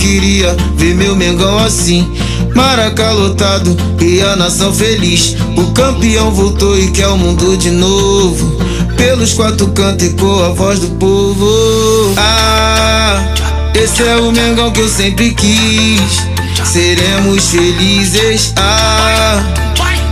queria ver meu Mengão assim. Maraca lotado e a nação feliz. O campeão voltou e quer o mundo de novo. Pelos quatro cantos ecoa a voz do povo. Ah, esse é o Mengão que eu sempre quis. Seremos felizes. Ah,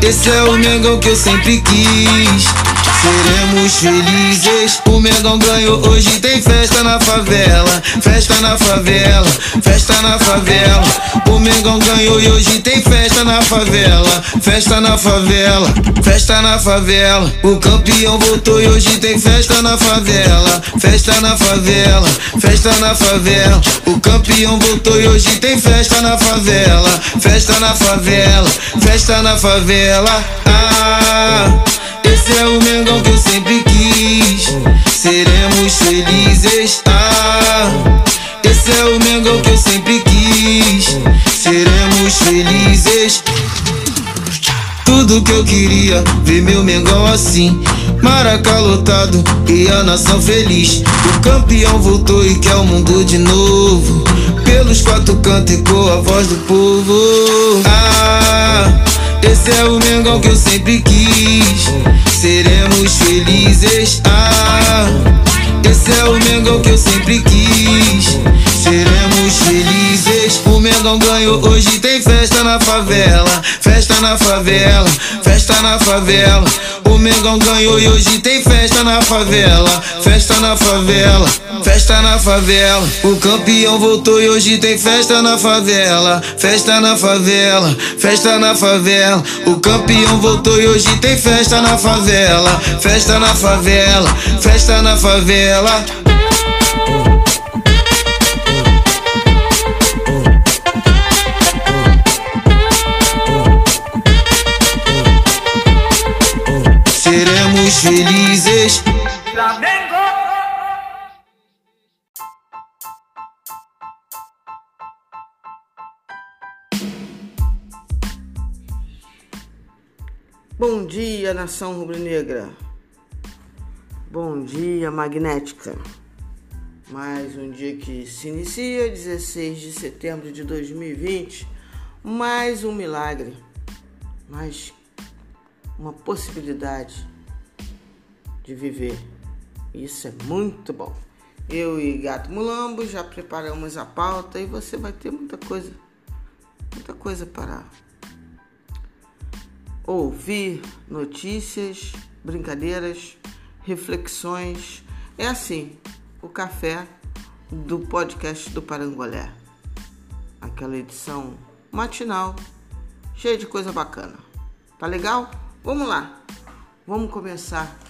esse é o Mengão que eu sempre quis. Seremos felizes. O Mengão ganhou, hoje tem festa na favela. Festa na favela, festa na favela. O Mengão ganhou e hoje tem festa na favela. Festa na favela, festa na favela. O campeão voltou e hoje tem festa na favela. Festa na favela, festa na favela. O campeão voltou e hoje tem festa na favela. Festa na favela, festa na favela. Ah. Esse é o Mengão que eu sempre quis. Seremos felizes. Ah, esse é o Mengão que eu sempre quis. Seremos felizes. Tudo que eu queria, ver meu Mengão assim. Maraca lotado e a nação feliz. O campeão voltou e quer o mundo de novo. Pelos quatro cantos ecoa a voz do povo. Ah, esse é o Mengão que eu sempre quis seremos felizes. Ah, esse é o Mengão que eu sempre quis. Seremos felizes. O Mengão ganhou, hoje tem festa na favela. Festa na favela, festa na favela. O Mengão ganhou e hoje tem festa na favela. Festa na favela, festa na favela. O campeão voltou e hoje tem festa na favela. Festa na favela, festa na favela. O campeão voltou e hoje tem festa na favela. Festa na favela, festa na favela. Seremos felizes. Flamengo! Bom dia, nação rubro-negra. Bom dia, magnética. Mais um dia que se inicia, 16 de setembro de 2020. Mais um milagre. Mais uma possibilidade de viver. Isso é muito bom. Eu e Gato Mulambo já preparamos a pauta e você vai ter muita coisa, muita coisa para ouvir, notícias, brincadeiras, reflexões. É assim, o café do podcast do Parangolé. Aquela edição matinal, cheia de coisa bacana. Tá legal? Vamos lá, vamos começar.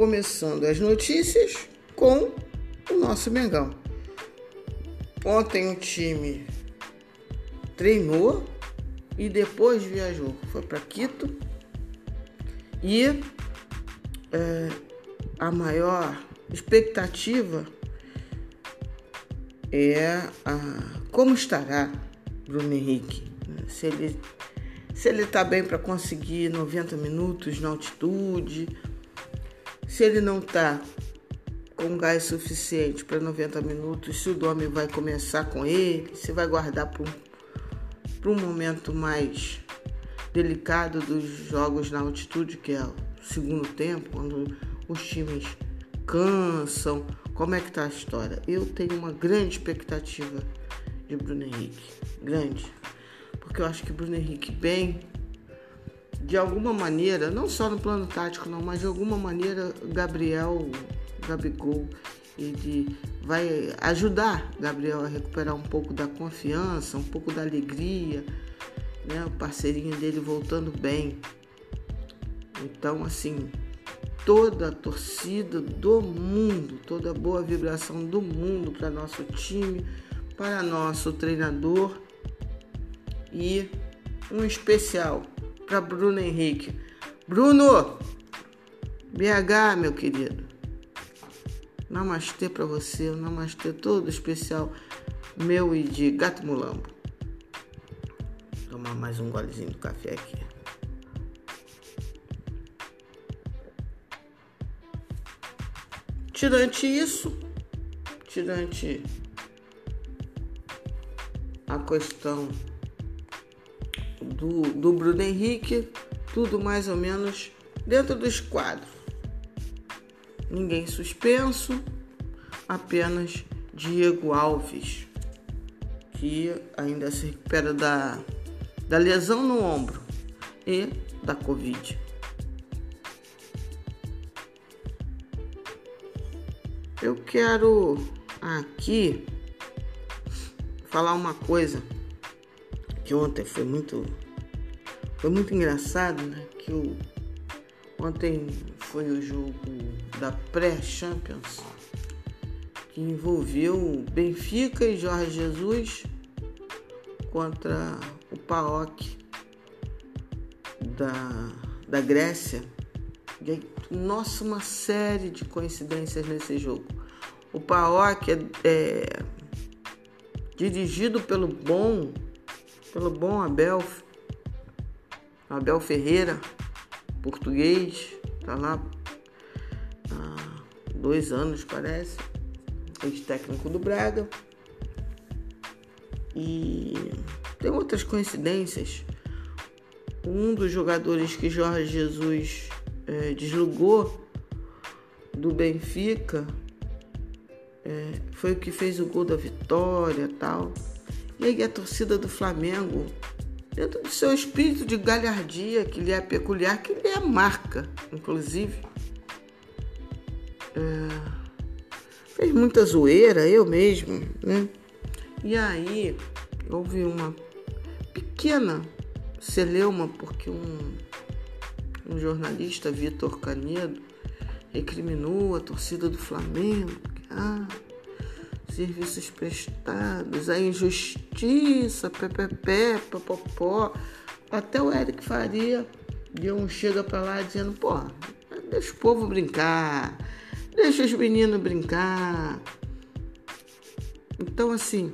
Começando as notícias com o nosso Mengão. Ontem o time treinou e depois viajou. Foi para Quito e é, a maior expectativa é a, como estará Bruno Henrique. Se ele se ele está bem para conseguir 90 minutos na altitude, se ele não está com gás suficiente para 90 minutos, se o Domi vai começar com ele, se vai guardar para um, um momento mais delicado dos jogos na altitude, que é segundo tempo, quando os times cansam. Como é que tá a história? Eu tenho uma grande expectativa de Bruno Henrique. Grande. Porque eu acho que Bruno Henrique bem, de alguma maneira, não só no plano tático não, mas de alguma maneira Gabriel, Gabigol, ele vai ajudar Gabriel a recuperar um pouco da confiança, um pouco da alegria, né? O parceirinho dele voltando bem. Então, assim, toda a torcida do mundo, toda a boa vibração do mundo para nosso time, para nosso treinador e um especial para Bruno Henrique. Bruno, BH, meu querido. Namastê para você, namastê todo especial meu e de Gato Mulambo. tomar mais um golezinho do café aqui. Tirante isso, tirante a questão do, do Bruno Henrique, tudo mais ou menos dentro dos quadros. Ninguém suspenso, apenas Diego Alves, que ainda se recupera da, da lesão no ombro e da Covid. Eu quero aqui falar uma coisa que ontem foi muito foi muito engraçado, né? Que o, ontem foi o jogo da pré-Champions que envolveu Benfica e Jorge Jesus contra o PAOK da, da Grécia. E aí, nossa, uma série de coincidências nesse jogo. O PAOK é, é dirigido pelo bom, pelo bom Abel, Abel Ferreira, português, tá lá há dois anos parece, ex-técnico do Braga. E tem outras coincidências. Um dos jogadores que Jorge Jesus é, do Benfica é, foi o que fez o gol da vitória tal. E aí a torcida do Flamengo, dentro do seu espírito de galhardia, que lhe é peculiar, que lhe é marca, inclusive, é, fez muita zoeira, eu mesmo, né? E aí houve uma pequena celeuma, porque um, um jornalista, Vitor Canedo, recriminou a torcida do Flamengo, ah, serviços prestados, a injustiça, ppp, popopó. Até o Eric Faria deu um chega para lá dizendo, pô, deixa o povo brincar, deixa os meninos brincar. Então, assim,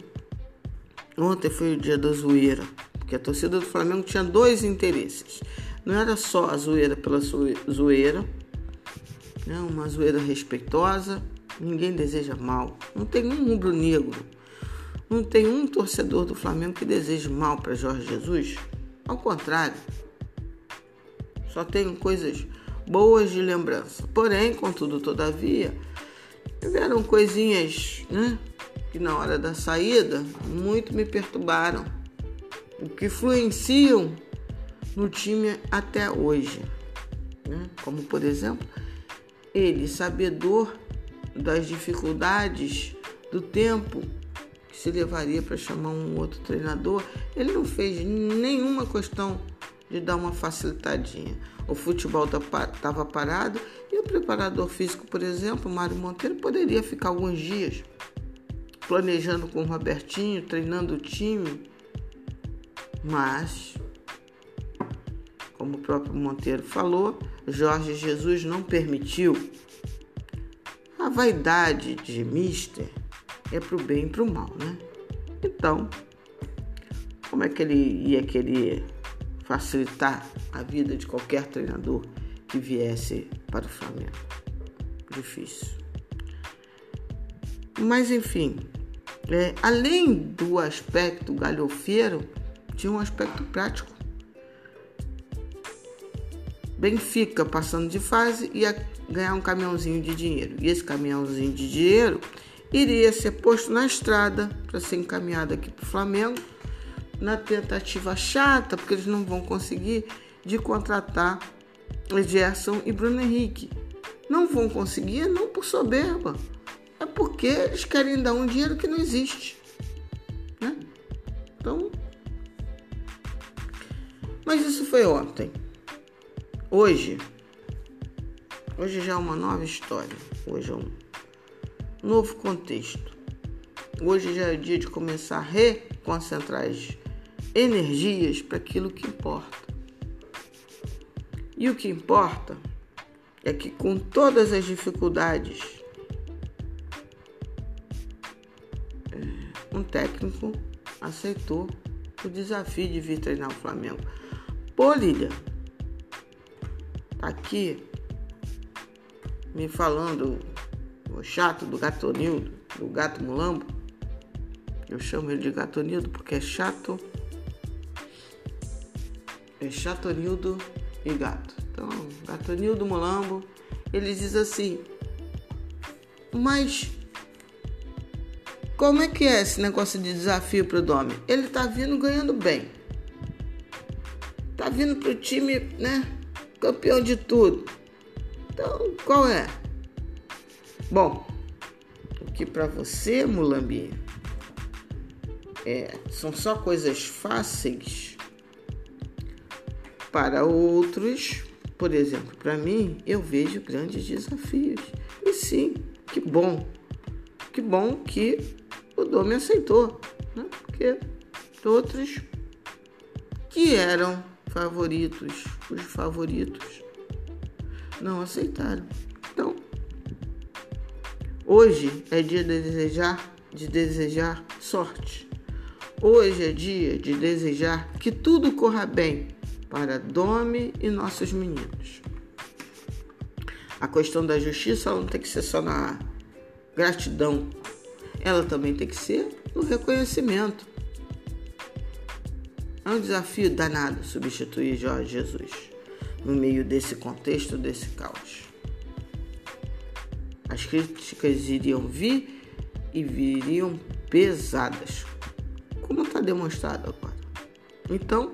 ontem foi o dia da zoeira, porque a torcida do Flamengo tinha dois interesses. Não era só a zoeira pela zoeira, né? uma zoeira respeitosa, Ninguém deseja mal. Não tem um rubro-negro, não tem um torcedor do Flamengo que deseje mal para Jorge Jesus. Ao contrário, só tenho coisas boas de lembrança. Porém, contudo, todavia, tiveram coisinhas, né, que na hora da saída muito me perturbaram, o que influenciam no time até hoje, né? Como por exemplo, ele sabedor das dificuldades do tempo que se levaria para chamar um outro treinador, ele não fez nenhuma questão de dar uma facilitadinha. O futebol estava parado e o preparador físico, por exemplo, Mário Monteiro, poderia ficar alguns dias planejando com o Robertinho, treinando o time, mas, como o próprio Monteiro falou, Jorge Jesus não permitiu a vaidade de Mister é pro bem e pro mal, né? Então, como é que ele ia querer facilitar a vida de qualquer treinador que viesse para o Flamengo? Difícil. Mas enfim, é, além do aspecto galhofeiro, tinha um aspecto prático. Benfica passando de fase e a ganhar um caminhãozinho de dinheiro. E esse caminhãozinho de dinheiro iria ser posto na estrada para ser encaminhado aqui para o Flamengo, na tentativa chata, porque eles não vão conseguir, de contratar Gerson e Bruno Henrique. Não vão conseguir, não por soberba, é porque eles querem dar um dinheiro que não existe. Né? Então. Mas isso foi ontem. Hoje, Hoje já é uma nova história. Hoje é um novo contexto. Hoje já é dia de começar a reconcentrar as energias para aquilo que importa. E o que importa é que, com todas as dificuldades, um técnico aceitou o desafio de vir treinar o Flamengo. Pô, aqui me falando o chato do gatonildo, do gato mulambo. Eu chamo ele de gatonildo porque é chato. É chatonildo e gato. Então, gatonildo mulambo, ele diz assim: Mas como é que é esse negócio de desafio pro Domi? Ele tá vindo ganhando bem. Tá vindo pro time, né? Campeão de tudo. Então, qual é? Bom, o que para você, Mulambi, é, são só coisas fáceis, para outros, por exemplo, para mim, eu vejo grandes desafios. E sim, que bom. Que bom que o Dom me aceitou, né? porque outros que eram favoritos, os favoritos, não aceitaram. Então, hoje é dia de desejar, de desejar sorte. Hoje é dia de desejar que tudo corra bem para Dome e nossos meninos. A questão da justiça não tem que ser só na gratidão ela também tem que ser no reconhecimento. É um desafio danado substituir Jorge Jesus no meio desse contexto, desse caos. As críticas iriam vir e viriam pesadas, como está demonstrado agora. Então,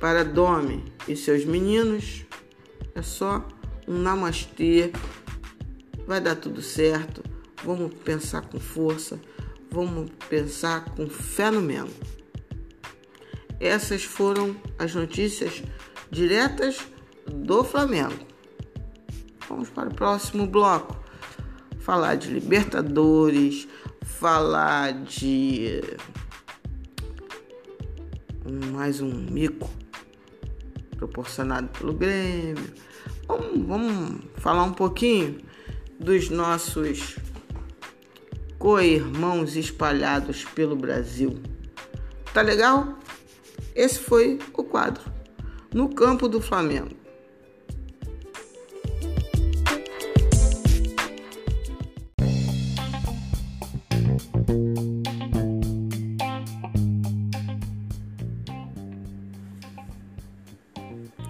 para Dome e seus meninos, é só um namastê, vai dar tudo certo vamos pensar com força, vamos pensar com fé no Mengo. Essas foram as notícias diretas do Flamengo. Vamos para o próximo bloco. Falar de Libertadores, falar de mais um mico proporcionado pelo Grêmio. Vamos, vamos falar um pouquinho dos nossos co-irmãos espalhados pelo Brasil. Tá legal? Esse foi o quadro. No campo do Flamengo.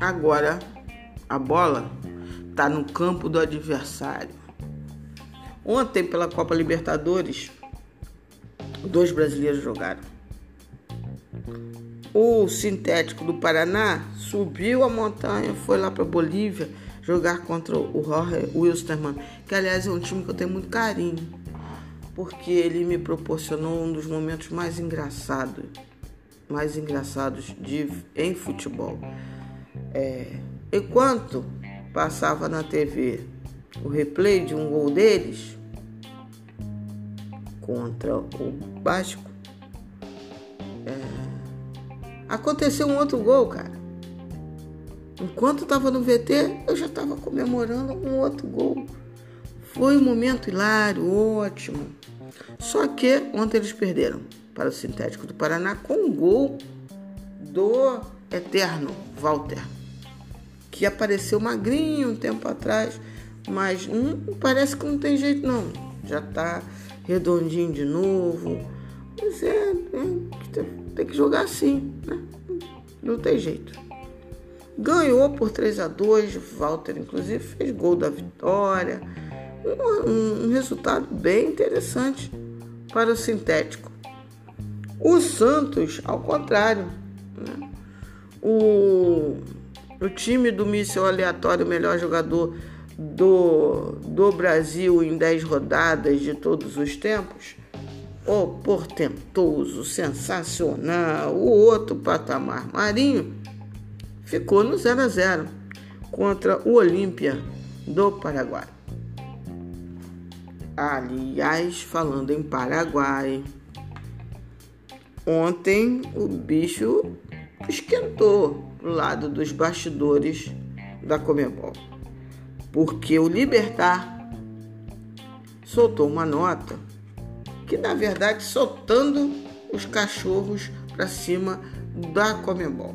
Agora a bola está no campo do adversário. Ontem, pela Copa Libertadores, dois brasileiros jogaram. O sintético do Paraná subiu a montanha, foi lá para Bolívia jogar contra o Jorge Wilstermann, que aliás é um time que eu tenho muito carinho, porque ele me proporcionou um dos momentos mais engraçados, mais engraçados de, em futebol. É, enquanto passava na TV o replay de um gol deles, contra o Vasco, é, aconteceu um outro gol, cara. Enquanto estava no VT, eu já estava comemorando um outro gol. Foi um momento hilário, ótimo. Só que ontem eles perderam para o Sintético do Paraná com um gol do eterno Walter, que apareceu magrinho um tempo atrás, mas hum, parece que não tem jeito não. Já está redondinho de novo. Mas é, é tem que jogar assim, né? Não tem jeito. Ganhou por 3 a 2 Walter, inclusive, fez gol da vitória. Um, um resultado bem interessante para o sintético. O Santos, ao contrário, né? o, o time do míssil aleatório, melhor jogador do, do Brasil em 10 rodadas de todos os tempos, o portentoso, sensacional, o outro patamar Marinho, ficou no 0 a 0 contra o Olímpia do Paraguai. Aliás, falando em Paraguai, ontem o bicho esquentou do lado dos bastidores da Comebol porque o Libertar soltou uma nota que, na verdade, soltando os cachorros para cima da Comebol.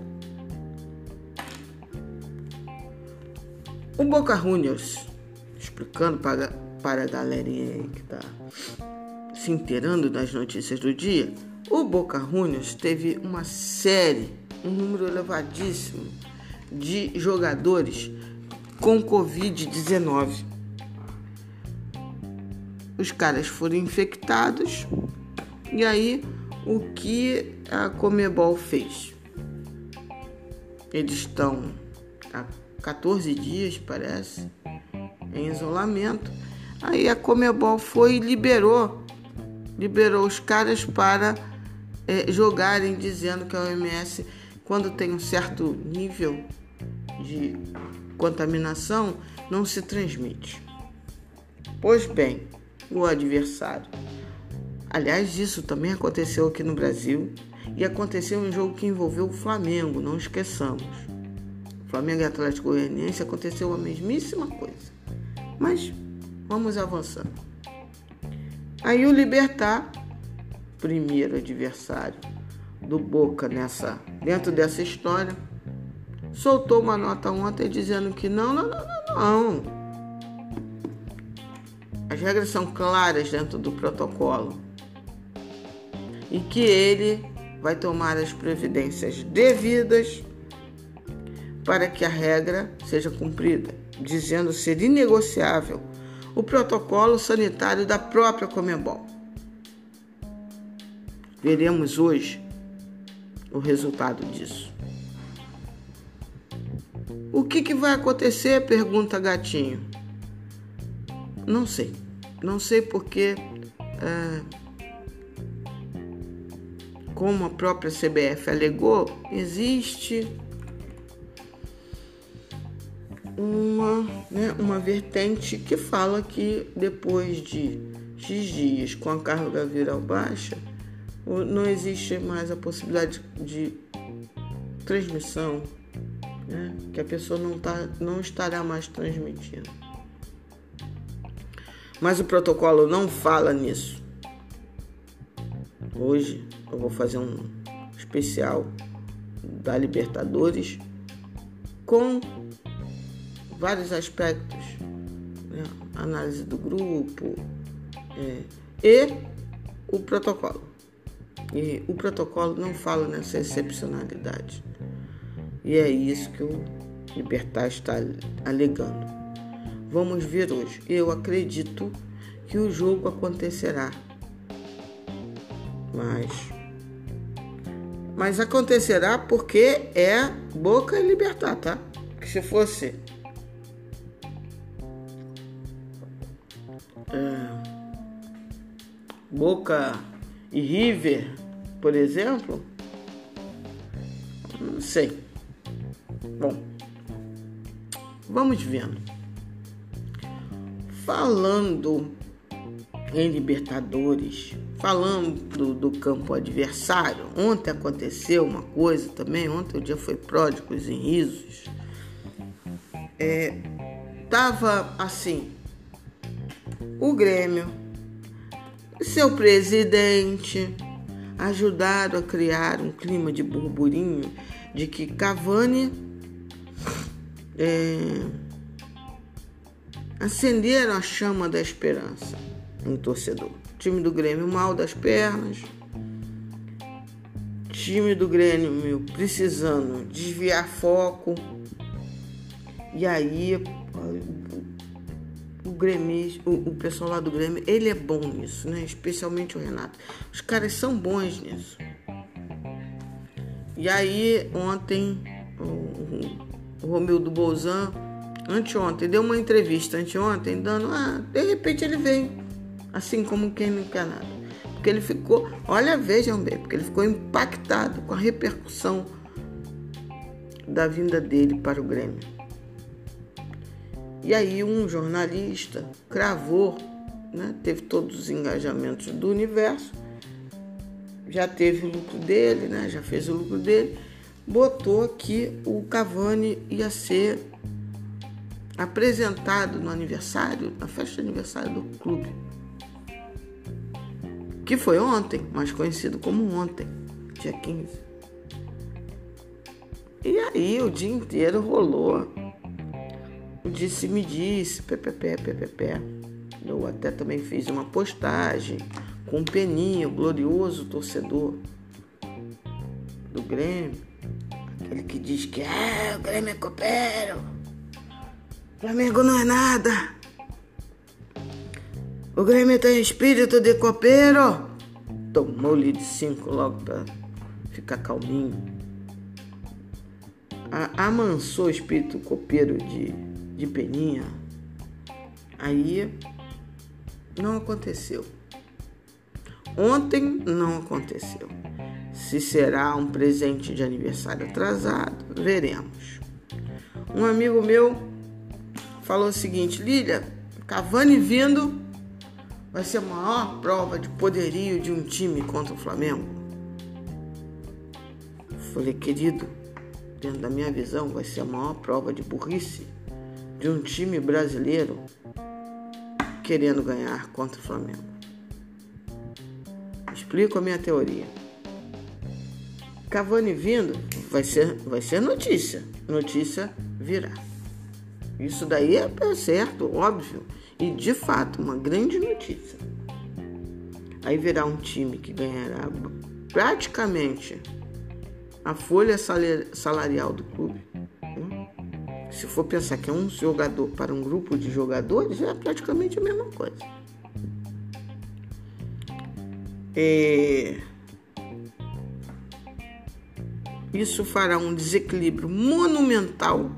O Boca Juniors, explicando para, para a galerinha aí que está se inteirando das notícias do dia, o Boca Juniors teve uma série, um número elevadíssimo de jogadores com Covid-19. Os caras foram infectados e aí o que a Comebol fez? Eles estão há 14 dias, parece, em isolamento. Aí a Comebol foi e liberou, liberou os caras para é, jogarem, dizendo que a OMS, quando tem um certo nível de contaminação, não se transmite. Pois bem, o adversário. Aliás, isso também aconteceu aqui no Brasil e aconteceu um jogo que envolveu o Flamengo, não esqueçamos. Flamengo e Atlético Goianiense aconteceu a mesmíssima coisa. Mas vamos avançando. Aí o Libertar, primeiro adversário do Boca nessa dentro dessa história, soltou uma nota ontem dizendo que não, não, não, não, não. As regras são claras dentro do protocolo e que ele vai tomar as providências devidas para que a regra seja cumprida, dizendo ser inegociável o protocolo sanitário da própria Comebol. Veremos hoje o resultado disso. O que, que vai acontecer? pergunta Gatinho. Não sei. Não sei porque, é, como a própria CBF alegou, existe uma, né, uma vertente que fala que depois de X dias com a carga viral baixa, não existe mais a possibilidade de transmissão, né, que a pessoa não, tá, não estará mais transmitindo. Mas o protocolo não fala nisso. Hoje eu vou fazer um especial da Libertadores com vários aspectos, né? análise do grupo é, e o protocolo. E o protocolo não fala nessa excepcionalidade. E é isso que o Libertar está alegando. Vamos ver hoje. Eu acredito que o jogo acontecerá. Mas mas acontecerá porque é Boca e Libertar, tá? Que se fosse Boca e River, por exemplo? Não sei. Bom, vamos vendo. Falando em Libertadores, falando do campo adversário, ontem aconteceu uma coisa também, ontem o dia foi pródigos em risos. É, tava assim, o Grêmio seu presidente ajudaram a criar um clima de burburinho de que Cavani é, acenderam a chama da esperança no torcedor. Time do Grêmio mal das pernas, time do Grêmio precisando desviar foco. E aí o Grêmio, o, o, pessoal lá do Grêmio, ele é bom nisso, né? Especialmente o Renato. Os caras são bons nisso. E aí, ontem, o, o, o Romildo Bolzan, anteontem, deu uma entrevista anteontem, dando, ah, de repente ele vem, assim como quem não quer nada. Porque ele ficou, olha, vejam bem, porque ele ficou impactado com a repercussão da vinda dele para o Grêmio. E aí um jornalista cravou, né, teve todos os engajamentos do universo, já teve o lucro dele, né, já fez o lucro dele, botou que o Cavani ia ser apresentado no aniversário, na festa de aniversário do clube. que foi ontem, mais conhecido como ontem, dia 15. E aí o dia inteiro rolou. O disse me disse, ppp, ppp. Eu até também fiz uma postagem com o Peninho, glorioso torcedor do Grêmio. Aquele que diz que é, o Grêmio é copeiro. Flamengo não é nada. O Grêmio tem espírito de copeiro. Tomou-lhe de cinco logo pra ficar calminho. A, amansou o espírito copeiro de, de Peninha. Aí não aconteceu. Ontem não aconteceu. Se será um presente de aniversário atrasado, veremos. Um amigo meu falou o seguinte: Lília, Cavani vindo vai ser a maior prova de poderio de um time contra o Flamengo. Falei, querido, dentro da minha visão, vai ser a maior prova de burrice de um time brasileiro querendo ganhar contra o Flamengo. Explico a minha teoria. Cavani vindo vai ser, vai ser notícia. Notícia virá. Isso daí é certo, óbvio, e de fato uma grande notícia. Aí virá um time que ganhará praticamente a folha salarial do clube. Né? Se for pensar que é um jogador para um grupo de jogadores, é praticamente a mesma coisa. É... Isso fará um desequilíbrio monumental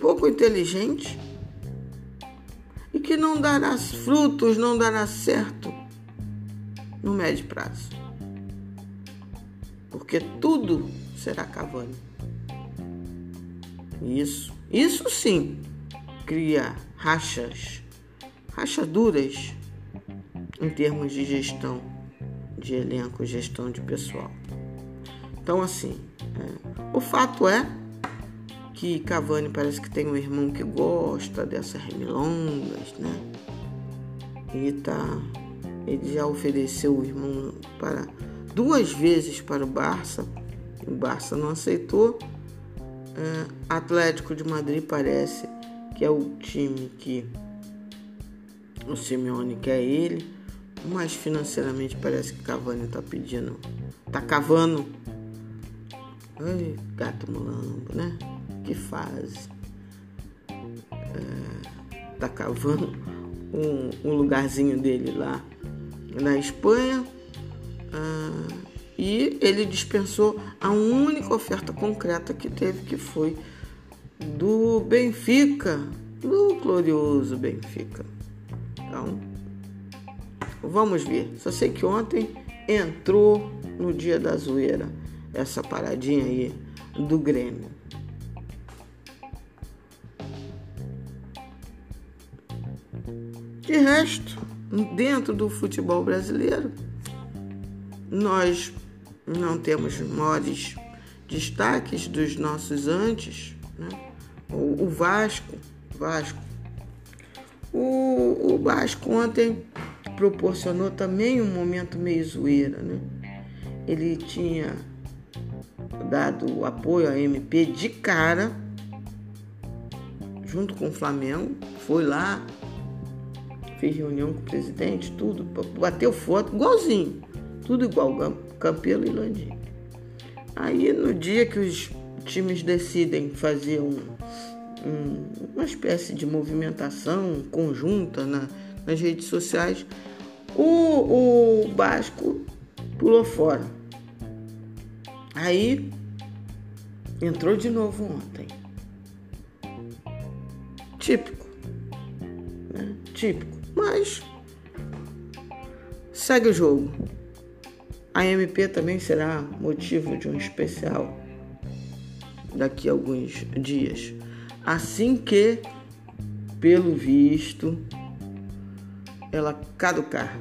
pouco inteligente e que não dará frutos, não dará certo no médio prazo. Porque tudo será Cavani. Isso, isso sim cria rachas, rachaduras em termos de gestão de elenco, gestão de pessoal. Então, assim, é, o fato é que Cavani parece que tem um irmão que gosta dessas remilongas, né? Ele tá. Ele já ofereceu o irmão para duas vezes para o Barça. O Barça não aceitou. É, Atlético de Madrid parece que é o time que o Simeone quer ele, mas financeiramente parece que Cavani está pedindo, tá cavando. Ai, gato mulambo, né? Que faz. É, tá cavando um, um, lugarzinho dele lá na Espanha. Ah, e ele dispensou a única oferta concreta que teve, que foi do Benfica, do glorioso Benfica. Então, vamos ver. Só sei que ontem entrou no dia da zoeira essa paradinha aí do Grêmio. De resto, dentro do futebol brasileiro, nós não temos maiores destaques dos nossos antes. Né? O, Vasco, Vasco. O, o Vasco ontem proporcionou também um momento meio zoeira. Né? Ele tinha dado apoio à MP de cara, junto com o Flamengo, foi lá, fez reunião com o presidente, tudo, bateu foto, igualzinho, tudo igual, Campelo e Landim. Aí no dia que os times decidem fazer um, um, uma espécie de movimentação conjunta na, nas redes sociais, o, o Basco pulou fora. Aí entrou de novo ontem. Típico. Né? Típico. Mas segue o jogo. A MP também será motivo de um especial daqui a alguns dias. Assim que, pelo visto, ela caducar.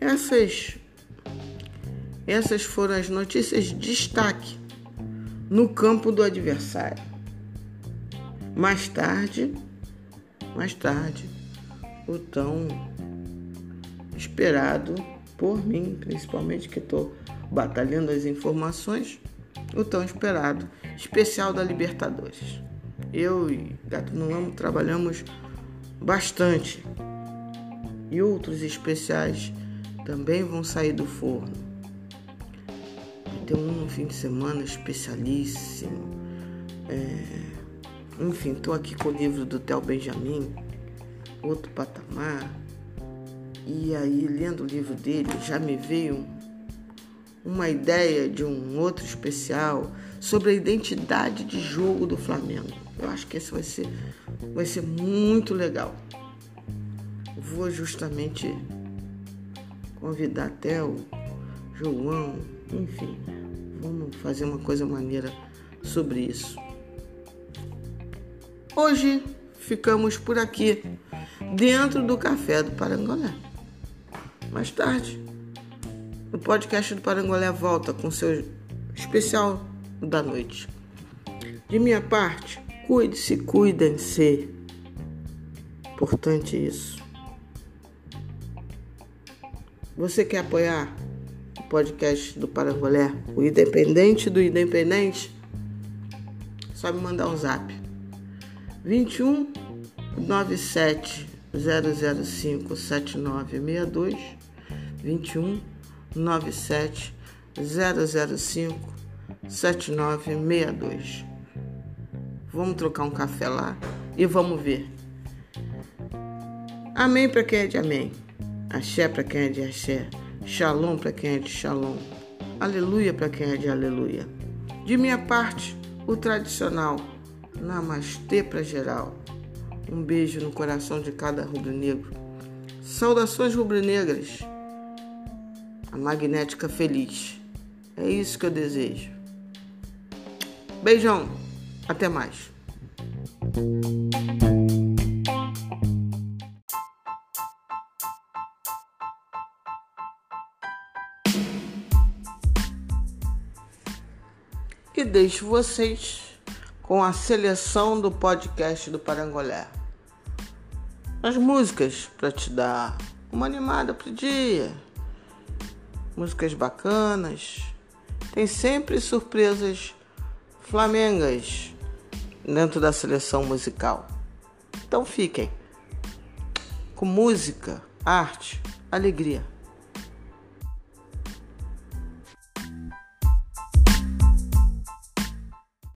Essas, essas foram as notícias de destaque no campo do adversário. Mais tarde, mais tarde, o tão esperado por mim, principalmente que estou batalhando as informações, o tão esperado especial da Libertadores. Eu e Gato no Lamo trabalhamos bastante e outros especiais também vão sair do forno. Ter um fim de semana especialíssimo. É... Enfim, estou aqui com o livro do Theo Benjamin, Outro Patamar. E aí, lendo o livro dele, já me veio uma ideia de um outro especial sobre a identidade de jogo do Flamengo. Eu acho que esse vai ser, vai ser muito legal. Vou justamente convidar até o João, enfim, vamos fazer uma coisa maneira sobre isso. Hoje ficamos por aqui, dentro do Café do Parangolé. Mais tarde, o podcast do Parangolé volta com seu especial da noite. De minha parte, cuide-se, cuidem-se. Importante isso. Você quer apoiar podcast do Parangolé, o Independente do Independente? Só me mandar um zap. 21 97 005 7962 21 97 005 7962. Vamos trocar um café lá e vamos ver. Amém para quem é de amém. Axé para quem é de axé. Shalom para quem é de shalom. Aleluia para quem é de aleluia. De minha parte, o tradicional Namastê para geral. Um beijo no coração de cada rubro-negro. Saudações rubro-negras. A magnética feliz. É isso que eu desejo. Beijão. Até mais. Deixo vocês com a seleção do podcast do Parangolé. As músicas para te dar uma animada pro dia. Músicas bacanas. Tem sempre surpresas flamengas dentro da seleção musical. Então fiquem com música, arte, alegria.